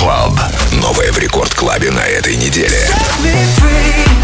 Club. Новое в Рекорд Клабе на этой неделе. Set me free.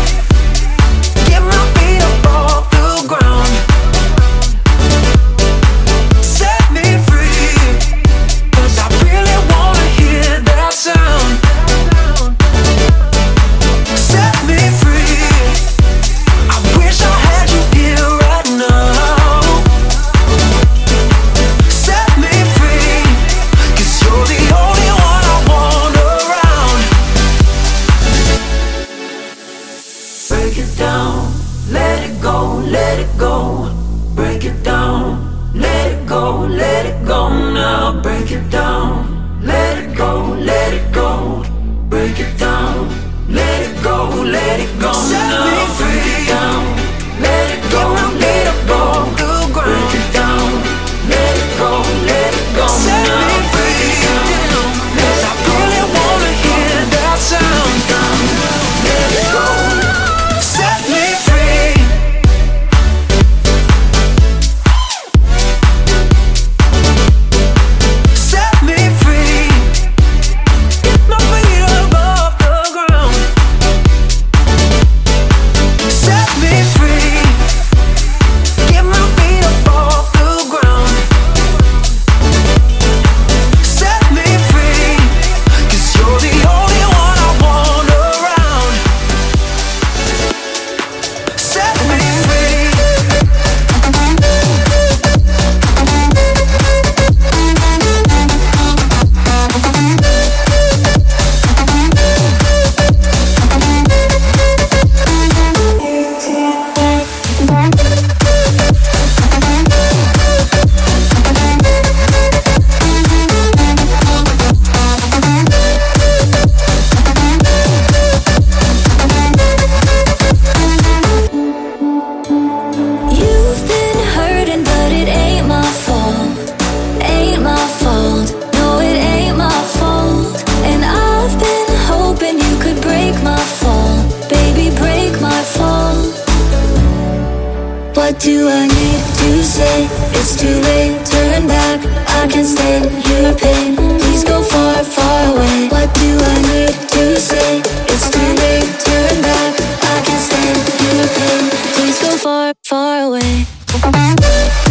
do I need to say? It's too late, turn back. I can stand your pain. Please go far, far away. What do I need to say? It's too late, turn back. I can stand your pain. Please go far, far away.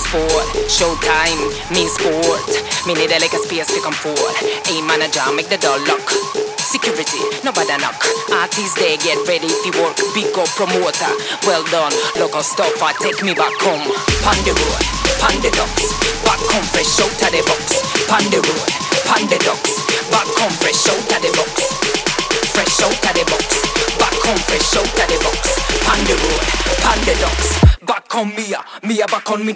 Sport, showtime, me sport. Me need a like a space to come forward. A manager, make the door lock. Security, nobody knock. Artists they get ready to work. Big up promoter, well done. Local stuff, I take me back home. The road, the ducks. Back home fresh out of the box. The road, the ducks. Back home fresh out of the box. Fresh out of the box. Back home fresh out of the box. The road, the ducks back on Mia, Mia back on me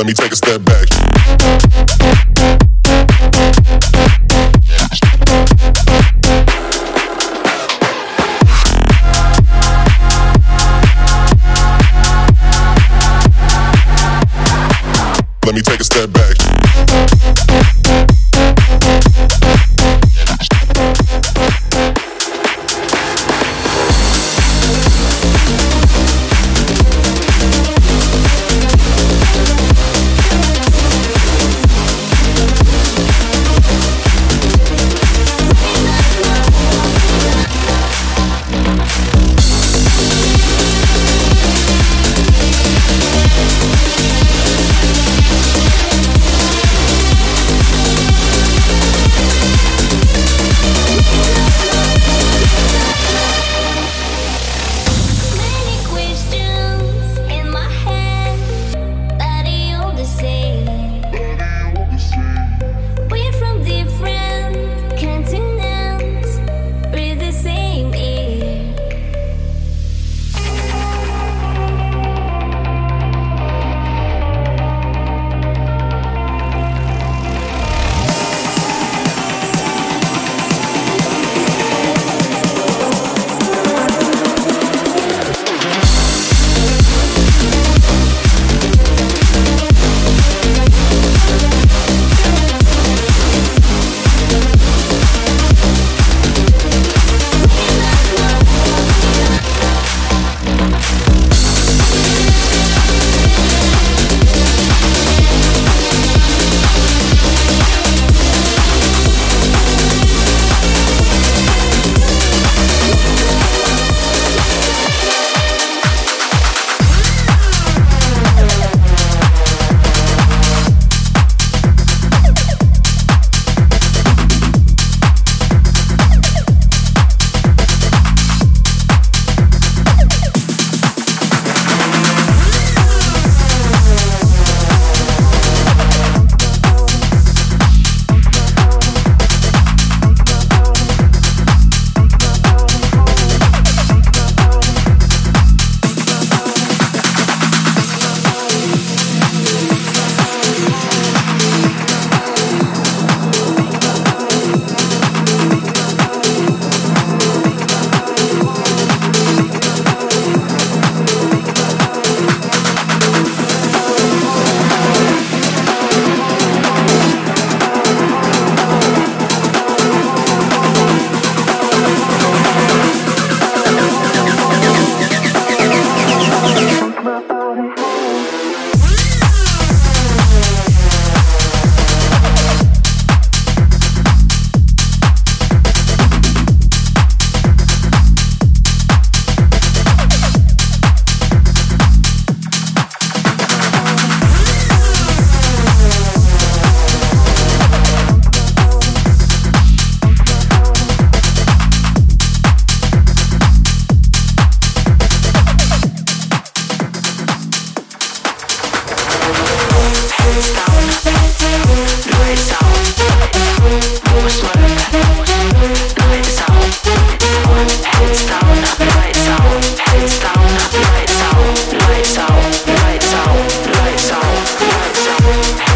let me take a step back. Let me take a step back.